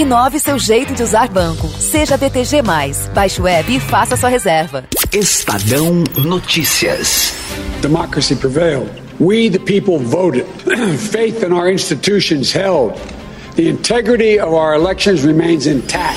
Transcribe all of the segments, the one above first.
Inove seu jeito de usar banco. Seja BTG. Baixe o app e faça sua reserva. Estadão Notícias. Democracy prevailed. We, the people, voted. Faith in our institutions held. The integrity of our elections remains intact.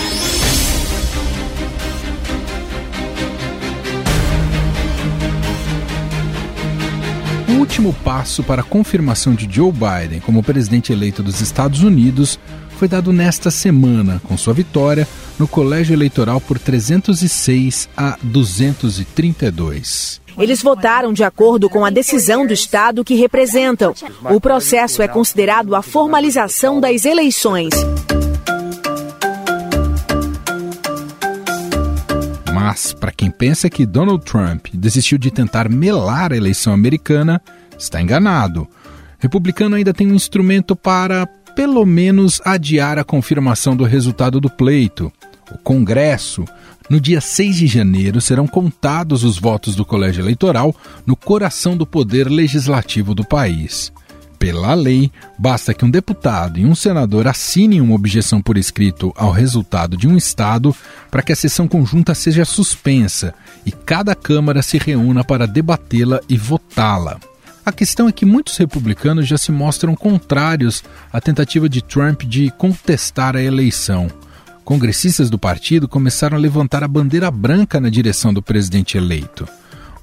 O último passo para a confirmação de Joe Biden como presidente eleito dos Estados Unidos foi dado nesta semana, com sua vitória no colégio eleitoral por 306 a 232. Eles votaram de acordo com a decisão do Estado que representam. O processo é considerado a formalização das eleições. Mas, para quem pensa que Donald Trump desistiu de tentar melar a eleição americana, está enganado. Republicano ainda tem um instrumento para pelo menos adiar a confirmação do resultado do pleito. O Congresso, no dia 6 de janeiro, serão contados os votos do colégio eleitoral no coração do poder legislativo do país. Pela lei, basta que um deputado e um senador assinem uma objeção por escrito ao resultado de um Estado para que a sessão conjunta seja suspensa e cada Câmara se reúna para debatê-la e votá-la. A questão é que muitos republicanos já se mostram contrários à tentativa de Trump de contestar a eleição. Congressistas do partido começaram a levantar a bandeira branca na direção do presidente eleito.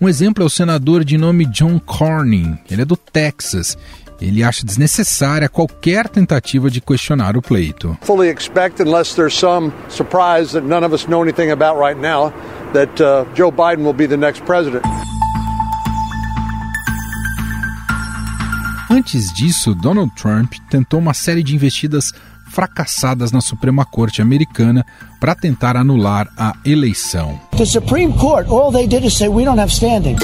Um exemplo é o senador de nome John Cornyn. Ele é do Texas. Ele acha desnecessária qualquer tentativa de questionar o pleito. Fully expect, unless there's some surprise that none of us know anything about right now, that uh, Joe Biden will be the next president. Antes disso, Donald Trump tentou uma série de investidas fracassadas na Suprema Corte americana para tentar anular a eleição. The Supreme Court, all they did is say we don't have standing.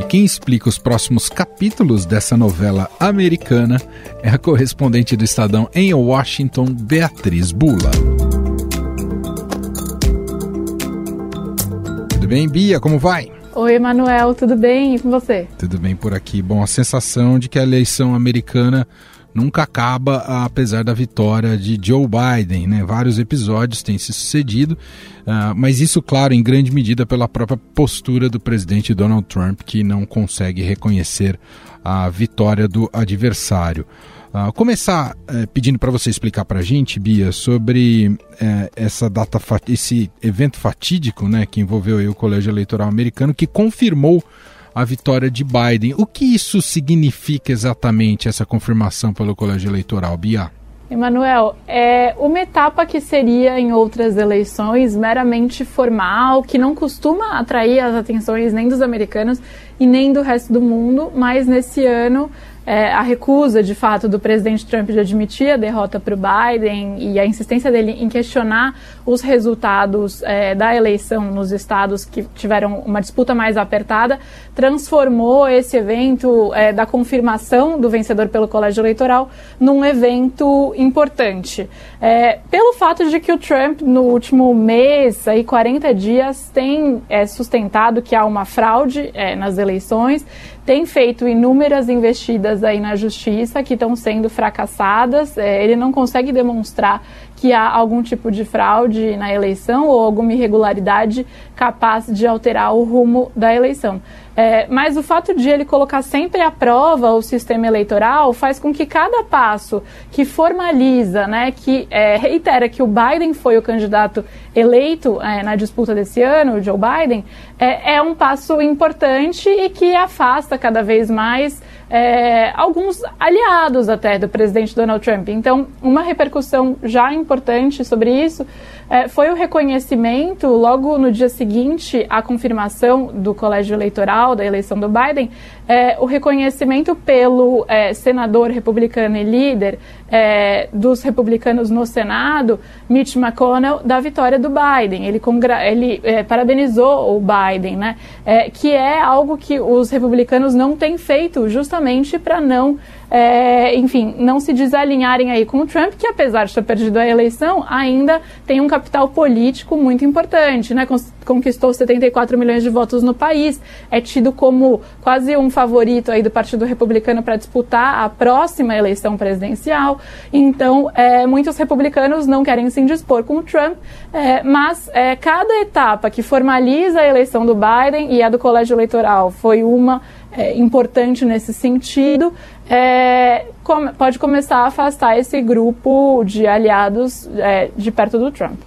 E quem explica os próximos capítulos dessa novela americana é a correspondente do Estadão em Washington, Beatriz Bula. Tudo bem, Bia? Como vai? Oi, Emanuel, tudo bem? E com você? Tudo bem por aqui. Bom, a sensação de que a eleição americana nunca acaba, apesar da vitória de Joe Biden. Né? Vários episódios têm se sucedido, uh, mas isso, claro, em grande medida pela própria postura do presidente Donald Trump, que não consegue reconhecer a vitória do adversário. Uh, começar uh, pedindo para você explicar para a gente, Bia, sobre uh, essa data, esse evento fatídico, né, que envolveu o Colégio Eleitoral Americano, que confirmou a vitória de Biden. O que isso significa exatamente essa confirmação pelo Colégio Eleitoral, Bia? Emanuel, é uma etapa que seria em outras eleições meramente formal, que não costuma atrair as atenções nem dos americanos e nem do resto do mundo, mas nesse ano é, a recusa, de fato, do presidente Trump de admitir a derrota para o Biden e a insistência dele em questionar os resultados é, da eleição nos estados que tiveram uma disputa mais apertada, transformou esse evento é, da confirmação do vencedor pelo colégio eleitoral num evento importante. É, pelo fato de que o Trump, no último mês, aí 40 dias, tem é, sustentado que há uma fraude é, nas eleições, tem feito inúmeras investidas aí na justiça que estão sendo fracassadas. É, ele não consegue demonstrar que há algum tipo de fraude na eleição ou alguma irregularidade capaz de alterar o rumo da eleição. É, mas o fato de ele colocar sempre à prova o sistema eleitoral faz com que cada passo que formaliza, né, que é, reitera que o Biden foi o candidato eleito é, na disputa desse ano, o Joe Biden, é, é um passo importante e que afasta cada vez mais é, alguns aliados até do presidente Donald Trump. Então, uma repercussão já importante sobre isso é, foi o reconhecimento, logo no dia seguinte à confirmação do colégio eleitoral da eleição do Biden, é, o reconhecimento pelo é, senador republicano e líder é, dos republicanos no Senado, Mitch McConnell, da vitória do Biden. Ele, ele é, parabenizou o Biden, né? É, que é algo que os republicanos não têm feito justamente para não é, enfim, não se desalinharem aí com o Trump, que apesar de ter perdido a eleição, ainda tem um capital político muito importante, né? Conquistou 74 milhões de votos no país, é tido como quase um favorito aí do Partido Republicano para disputar a próxima eleição presidencial. Então, é, muitos republicanos não querem se indispor com o Trump, é, mas é, cada etapa que formaliza a eleição do Biden e a do colégio eleitoral foi uma é, importante nesse sentido, é, com, pode começar a afastar esse grupo de aliados é, de perto do Trump.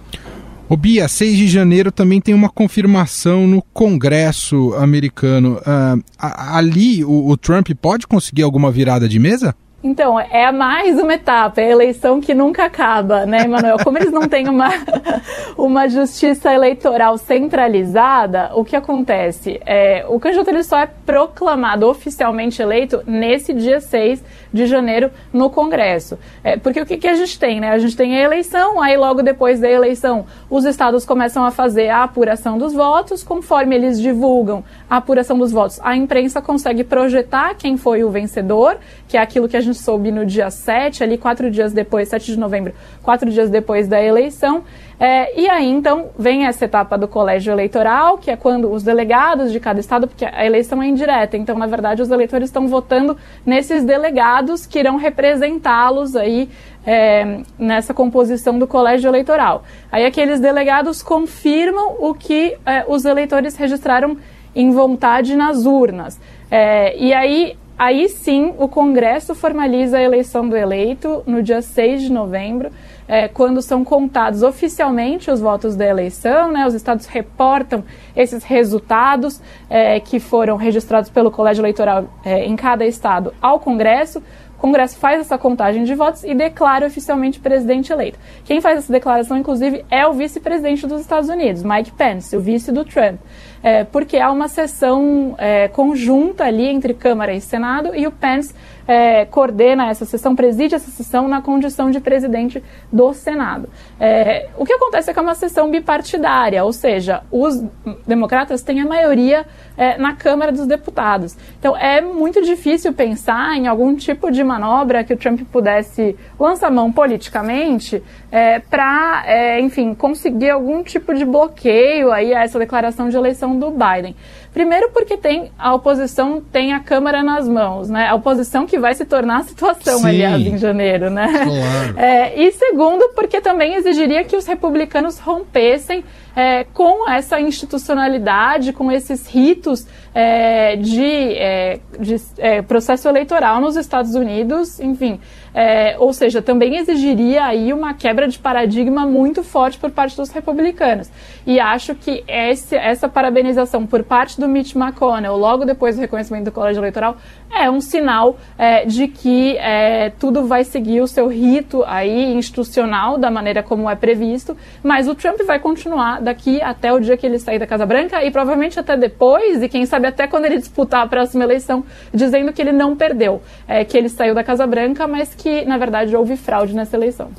O Bia, 6 de janeiro também tem uma confirmação no Congresso americano. Uh, ali o, o Trump pode conseguir alguma virada de mesa? Então, é mais uma etapa, é a eleição que nunca acaba, né, Emanuel? Como eles não têm uma, uma justiça eleitoral centralizada, o que acontece? É, o candidato ele só é proclamado oficialmente eleito nesse dia 6 de janeiro no Congresso. É, porque o que, que a gente tem, né? A gente tem a eleição, aí logo depois da eleição, os estados começam a fazer a apuração dos votos, conforme eles divulgam a apuração dos votos, a imprensa consegue projetar quem foi o vencedor, que é aquilo que a gente soube no dia 7, ali quatro dias depois, 7 de novembro, quatro dias depois da eleição. É, e aí, então, vem essa etapa do colégio eleitoral, que é quando os delegados de cada estado, porque a eleição é indireta, então, na verdade, os eleitores estão votando nesses delegados que irão representá-los aí é, nessa composição do colégio eleitoral. Aí, aqueles delegados confirmam o que é, os eleitores registraram em vontade nas urnas. É, e aí, Aí sim, o Congresso formaliza a eleição do eleito no dia 6 de novembro, é, quando são contados oficialmente os votos da eleição, né, os estados reportam esses resultados é, que foram registrados pelo Colégio Eleitoral é, em cada estado ao Congresso. O Congresso faz essa contagem de votos e declara oficialmente presidente eleito. Quem faz essa declaração, inclusive, é o vice-presidente dos Estados Unidos, Mike Pence, o vice do Trump é, porque há uma sessão é, conjunta ali entre Câmara e Senado e o Pence é, coordena essa sessão, preside essa sessão na condição de presidente do Senado. É, o que acontece é que é uma sessão bipartidária, ou seja, os democratas têm a maioria é, na Câmara dos Deputados. Então é muito difícil pensar em algum tipo de manobra que o Trump pudesse lançar mão politicamente é, para, é, enfim, conseguir algum tipo de bloqueio aí a essa declaração de eleição do Biden. Primeiro porque tem a oposição tem a Câmara nas mãos, né? A oposição que vai se tornar a situação, Sim. aliás, em janeiro, né? Claro. É, e segundo porque também exigiria que os republicanos rompessem é, com essa institucionalidade, com esses ritos é, de, é, de é, processo eleitoral nos Estados Unidos, enfim. É, ou seja, também exigiria aí uma quebra de paradigma muito forte por parte dos republicanos. E acho que esse, essa parabenização por parte do Mitch McConnell, logo depois do reconhecimento do colégio eleitoral, é um sinal é, de que é, tudo vai seguir o seu rito aí institucional da maneira como é previsto, mas o Trump vai continuar daqui até o dia que ele sair da Casa Branca e provavelmente até depois, e quem sabe até quando ele disputar a próxima eleição, dizendo que ele não perdeu, é, que ele saiu da Casa Branca, mas que na verdade houve fraude nessa eleição.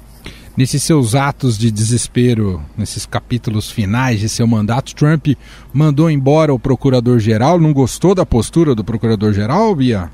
Nesses seus atos de desespero, nesses capítulos finais de seu mandato, Trump mandou embora o procurador-geral. Não gostou da postura do procurador-geral, Bia?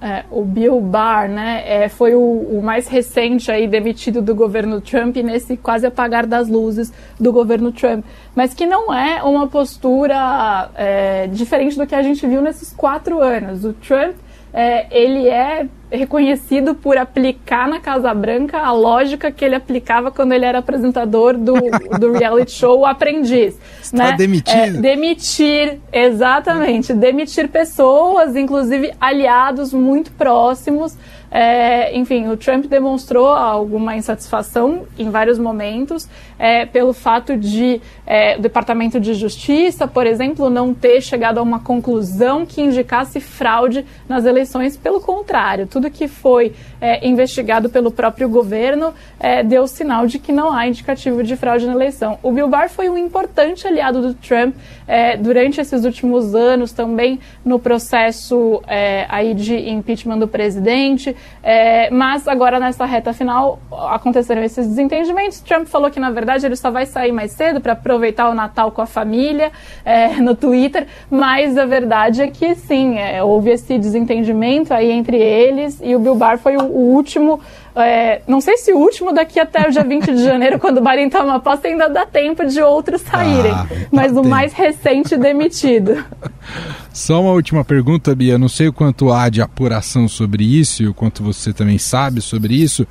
É, o Bill Barr, né, é, foi o, o, mais recente aí demitido do governo Trump nesse quase apagar das luzes do governo Trump, mas que não é uma postura é, diferente do que a gente viu nesses quatro anos. O Trump é, ele é reconhecido por aplicar na Casa Branca a lógica que ele aplicava quando ele era apresentador do, do reality show O Aprendiz. Está né? demitido. É, demitir, exatamente. Demitir pessoas, inclusive aliados muito próximos, é, enfim, o Trump demonstrou alguma insatisfação em vários momentos é, pelo fato de é, o Departamento de Justiça, por exemplo, não ter chegado a uma conclusão que indicasse fraude nas eleições. Pelo contrário, tudo que foi é, investigado pelo próprio governo é, deu sinal de que não há indicativo de fraude na eleição. O Bill Barr foi um importante aliado do Trump é, durante esses últimos anos, também no processo aí de impeachment do presidente, é, mas agora nessa reta final aconteceram esses desentendimentos. Trump falou que na verdade ele só vai sair mais cedo para aproveitar o Natal com a família é, no Twitter, mas a verdade é que sim, houve esse desentendimento aí entre eles e o Bill Barr foi o, o último é, não sei se o último daqui até o dia 20 de janeiro, quando o Biden toma posse, ainda dá tempo de outros saírem. Ah, mas o mais recente demitido. Só uma última pergunta, Bia. Não sei o quanto há de apuração sobre isso e o quanto você também sabe sobre isso.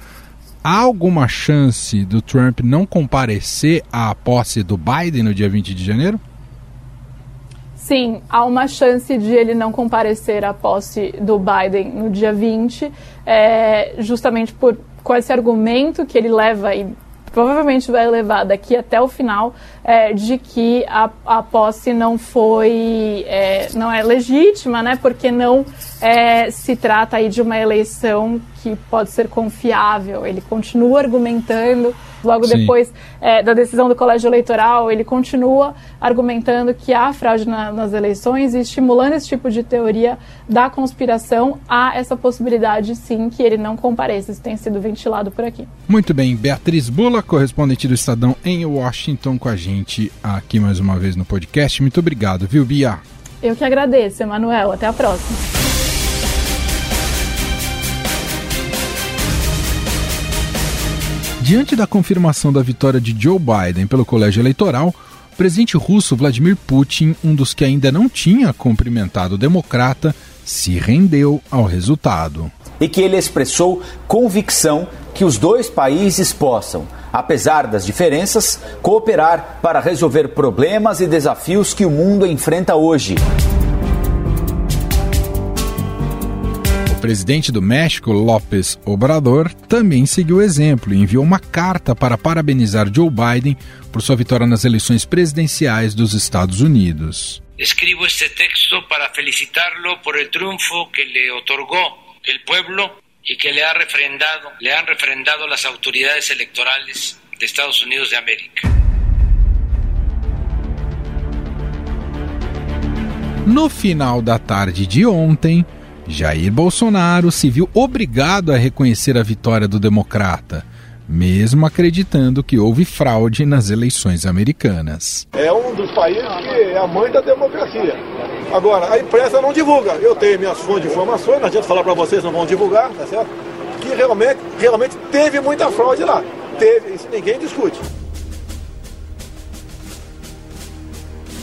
Há alguma chance do Trump não comparecer à posse do Biden no dia 20 de janeiro? Sim, há uma chance de ele não comparecer à posse do Biden no dia 20, é, justamente por, com esse argumento que ele leva e provavelmente vai levar daqui até o final é, de que a, a posse não foi, é, não é legítima, né? Porque não é, se trata aí de uma eleição que pode ser confiável. Ele continua argumentando, logo Sim. depois é, da decisão do colégio eleitoral, ele continua argumentando que há fraude na, nas eleições e estimulando esse tipo de teoria da conspiração, há essa possibilidade sim que ele não compareça. Isso tem sido ventilado por aqui. Muito bem, Beatriz Bula, correspondente do Estadão em Washington, com a gente aqui mais uma vez no podcast. Muito obrigado, viu, Bia? Eu que agradeço, Emanuel. Até a próxima. Diante da confirmação da vitória de Joe Biden pelo colégio eleitoral, o presidente russo Vladimir Putin, um dos que ainda não tinha cumprimentado o democrata, se rendeu ao resultado. E que ele expressou convicção que os dois países possam, apesar das diferenças, cooperar para resolver problemas e desafios que o mundo enfrenta hoje. Presidente do México, López Obrador, também seguiu o exemplo e enviou uma carta para parabenizar Joe Biden por sua vitória nas eleições presidenciais dos Estados Unidos. Escribo este texto para felicitarlo por el triunfo que le otorgó el pueblo y que le ha refrendado, le han refrendado las autoridades electorales de Estados Unidos de América. No final da tarde de ontem, Jair Bolsonaro se viu obrigado a reconhecer a vitória do democrata, mesmo acreditando que houve fraude nas eleições americanas. É um dos países que é a mãe da democracia. Agora, a imprensa não divulga. Eu tenho minhas fontes de informações, não adianta falar para vocês, não vão divulgar, tá certo? Que realmente, realmente teve muita fraude lá. Teve, isso ninguém discute.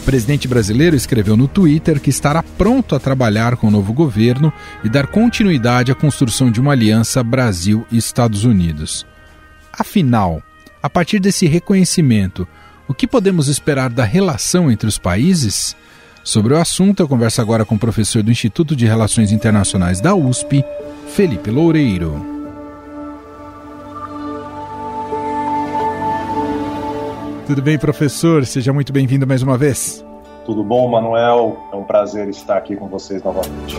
O presidente brasileiro escreveu no Twitter que estará pronto a trabalhar com o novo governo e dar continuidade à construção de uma aliança Brasil e Estados Unidos. Afinal, a partir desse reconhecimento, o que podemos esperar da relação entre os países? Sobre o assunto, eu converso agora com o professor do Instituto de Relações Internacionais da USP, Felipe Loureiro. Tudo bem, professor? Seja muito bem-vindo mais uma vez. Tudo bom, Manuel? É um prazer estar aqui com vocês novamente.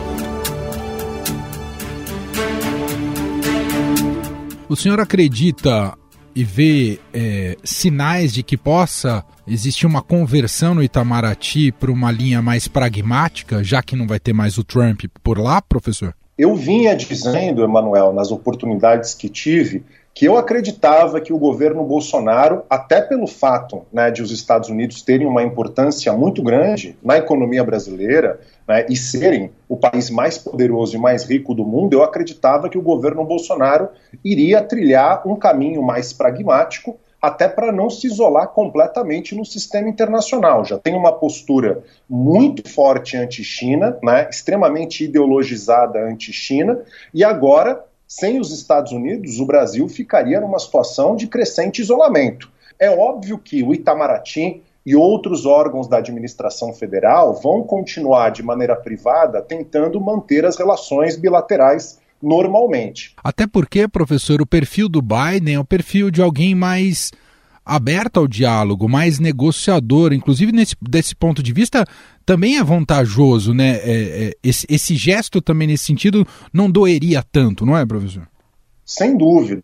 O senhor acredita e vê é, sinais de que possa existir uma conversão no Itamaraty para uma linha mais pragmática, já que não vai ter mais o Trump por lá, professor? Eu vinha dizendo, Emanuel, nas oportunidades que tive, que eu acreditava que o governo Bolsonaro, até pelo fato né, de os Estados Unidos terem uma importância muito grande na economia brasileira né, e serem o país mais poderoso e mais rico do mundo, eu acreditava que o governo Bolsonaro iria trilhar um caminho mais pragmático, até para não se isolar completamente no sistema internacional. Já tem uma postura muito forte anti-China, né, extremamente ideologizada anti-China, e agora sem os Estados Unidos, o Brasil ficaria numa situação de crescente isolamento. É óbvio que o Itamaraty e outros órgãos da administração federal vão continuar de maneira privada tentando manter as relações bilaterais normalmente. Até porque, professor, o perfil do Biden é o perfil de alguém mais aberto ao diálogo, mais negociador. Inclusive, nesse, desse ponto de vista, também é vantajoso, né? É, é, esse, esse gesto também, nesse sentido, não doeria tanto, não é, professor? Sem dúvida.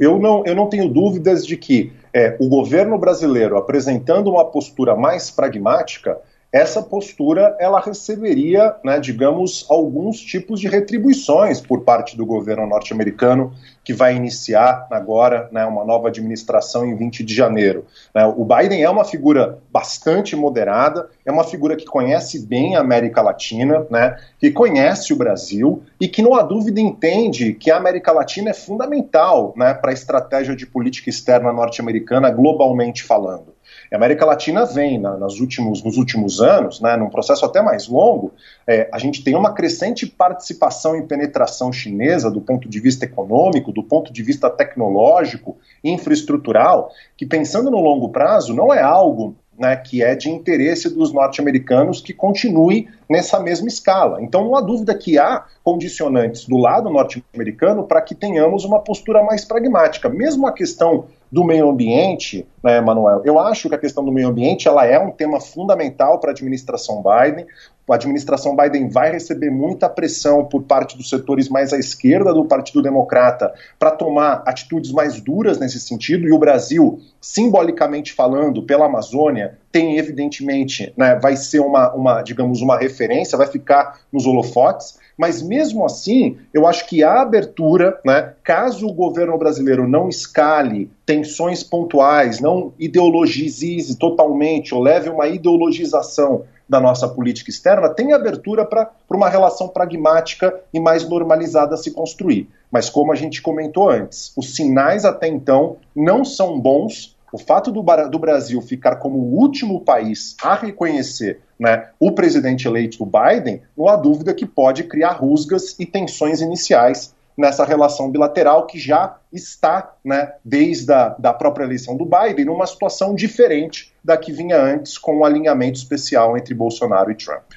Eu não, eu não tenho dúvidas de que é, o governo brasileiro apresentando uma postura mais pragmática essa postura ela receberia, né, digamos, alguns tipos de retribuições por parte do governo norte-americano que vai iniciar agora né, uma nova administração em 20 de janeiro. Né, o Biden é uma figura bastante moderada, é uma figura que conhece bem a América Latina, né, que conhece o Brasil e que, não há dúvida, entende que a América Latina é fundamental né, para a estratégia de política externa norte-americana, globalmente falando. A América Latina vem, na, nas últimos, nos últimos anos, né, num processo até mais longo, é, a gente tem uma crescente participação e penetração chinesa do ponto de vista econômico, do ponto de vista tecnológico, infraestrutural, que pensando no longo prazo não é algo né, que é de interesse dos norte-americanos que continue nessa mesma escala. Então não há dúvida que há condicionantes do lado norte-americano para que tenhamos uma postura mais pragmática. Mesmo a questão do meio ambiente, né, Manuel? Eu acho que a questão do meio ambiente ela é um tema fundamental para a administração Biden. A administração Biden vai receber muita pressão por parte dos setores mais à esquerda do Partido Democrata para tomar atitudes mais duras nesse sentido, e o Brasil, simbolicamente falando, pela Amazônia, tem evidentemente, né, vai ser uma, uma, digamos, uma referência, vai ficar nos holofotes. Mas mesmo assim, eu acho que a abertura, né, caso o governo brasileiro não escale tensões pontuais, não ideologize totalmente ou leve uma ideologização da nossa política externa, tem abertura para uma relação pragmática e mais normalizada se construir. Mas como a gente comentou antes, os sinais até então não são bons o fato do, do, Brasil ficar como o último país a reconhecer né, o presidente eleito Biden, não há dúvida que pode criar rusgas e tensões iniciais nessa relação bilateral que já está, né, desde a da própria eleição do Biden, numa situação diferente da que vinha antes com o um alinhamento especial entre Bolsonaro e Trump.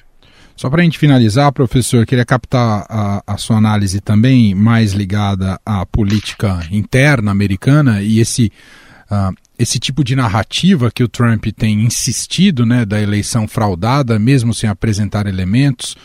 Só para a gente finalizar, professor, queria captar a, a, sua análise também mais ligada à política interna americana e esse uh, esse tipo de narrativa que o Trump tem insistido, né, da eleição fraudada, mesmo sem apresentar elementos,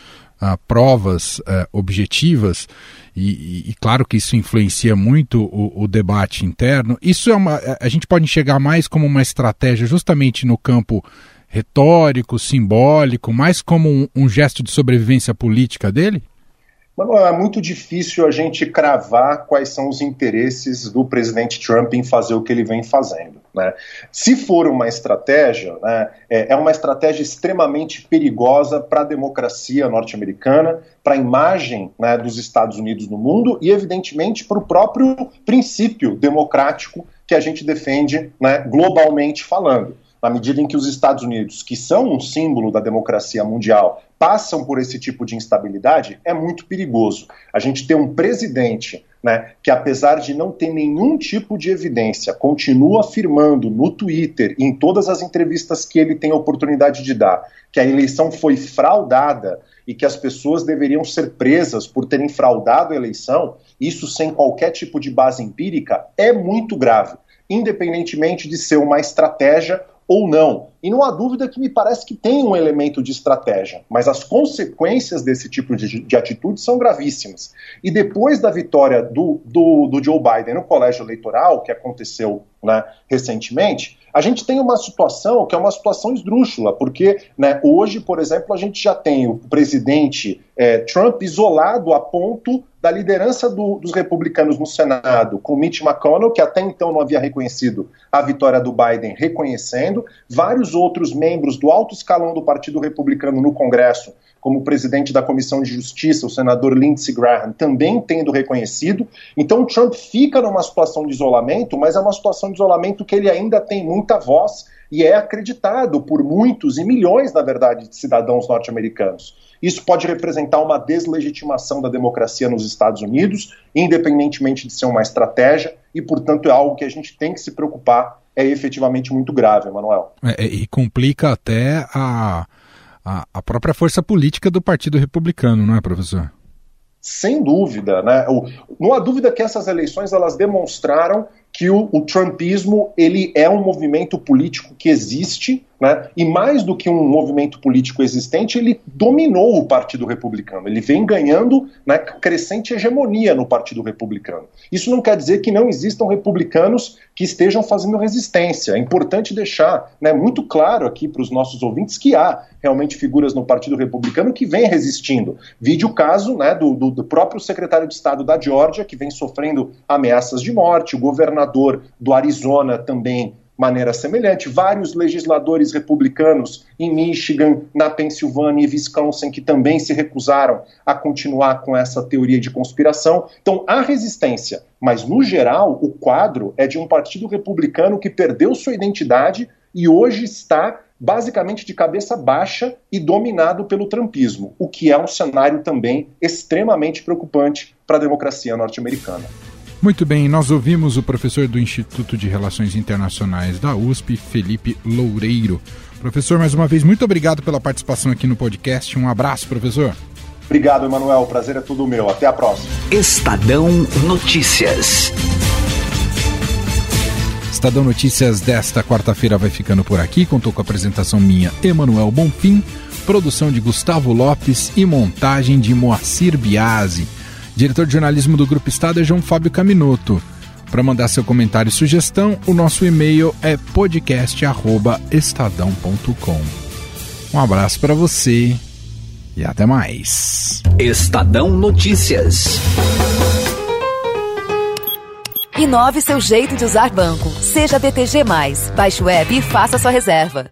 uh, provas uh, objetivas, e, e, e, claro que isso influencia muito o, o, debate interno. Isso é uma, a gente pode enxergar mais como uma estratégia justamente no campo retórico, simbólico, mais como um, um gesto de sobrevivência política dele? Mano, é muito difícil a gente cravar quais são os interesses do presidente Trump em fazer o que ele vem fazendo. Né? Se for uma estratégia, né, é, é uma estratégia extremamente perigosa para a democracia norte-americana, para a imagem né, dos Estados Unidos no mundo e, evidentemente, para o próprio princípio democrático que a gente defende né, globalmente falando na medida em que os Estados Unidos, que são um símbolo da democracia mundial, passam por esse tipo de instabilidade, é muito perigoso. A gente tem um presidente né, que, apesar de não ter nenhum tipo de evidência, continua afirmando no Twitter e em todas as entrevistas que ele tem a oportunidade de dar que a eleição foi fraudada e que as pessoas deveriam ser presas por terem fraudado a eleição, isso sem qualquer tipo de base empírica, é muito grave, independentemente de ser uma estratégia ou não. E não há dúvida que me parece que tem um elemento de estratégia, mas as consequências desse tipo de, de atitude são gravíssimas. E depois da vitória do, do, do Joe Biden no colégio eleitoral, que aconteceu né, recentemente, a gente tem uma situação que é uma situação esdrúxula, porque né, hoje, por exemplo, a gente já tem o presidente é, Trump isolado a ponto da liderança do, dos republicanos no Senado, com Mitch McConnell, que até então não havia reconhecido a vitória do Biden, reconhecendo, vários outros membros do alto escalão do Partido Republicano no Congresso, como o presidente da Comissão de Justiça, o senador Lindsey Graham, também tendo reconhecido. Então, Trump fica numa situação de isolamento, mas é uma situação de isolamento que ele ainda tem muita voz e é acreditado por muitos e milhões, na verdade, de cidadãos norte-americanos. Isso pode representar uma deslegitimação da democracia nos Estados Unidos, independentemente de ser uma estratégia, e, portanto, é algo que a gente tem que se preocupar. É efetivamente muito grave, Emanuel. É, e complica até a, a, a própria força política do Partido Republicano, não é, professor? Sem dúvida, né? Não há dúvida que essas eleições elas demonstraram que o, o trumpismo ele é um movimento político que existe, né? E mais do que um movimento político existente, ele dominou o Partido Republicano. Ele vem ganhando né, crescente hegemonia no Partido Republicano. Isso não quer dizer que não existam republicanos que estejam fazendo resistência. É importante deixar né, muito claro aqui para os nossos ouvintes que há realmente figuras no Partido Republicano que vêm resistindo. Vide o caso né, do, do, do próprio secretário de Estado da Geórgia, que vem sofrendo ameaças de morte, o governador do Arizona também maneira semelhante. Vários legisladores republicanos em Michigan, na Pensilvânia e Wisconsin que também se recusaram a continuar com essa teoria de conspiração. Então há resistência, mas no geral o quadro é de um partido republicano que perdeu sua identidade e hoje está basicamente de cabeça baixa e dominado pelo trumpismo, o que é um cenário também extremamente preocupante para a democracia norte-americana. Muito bem, nós ouvimos o professor do Instituto de Relações Internacionais da USP, Felipe Loureiro. Professor, mais uma vez, muito obrigado pela participação aqui no podcast. Um abraço, professor. Obrigado, Emanuel. O prazer é tudo meu. Até a próxima. Estadão Notícias. Estadão Notícias desta quarta-feira vai ficando por aqui. Contou com a apresentação minha, Emanuel Bonfim, produção de Gustavo Lopes e montagem de Moacir Biasi. Diretor de jornalismo do Grupo Estado é João Fábio Caminoto. Para mandar seu comentário e sugestão, o nosso e-mail é podcast@estadão.com. Um abraço para você e até mais. Estadão Notícias. Inove seu jeito de usar banco. Seja BTG+. Baixe o app e faça sua reserva.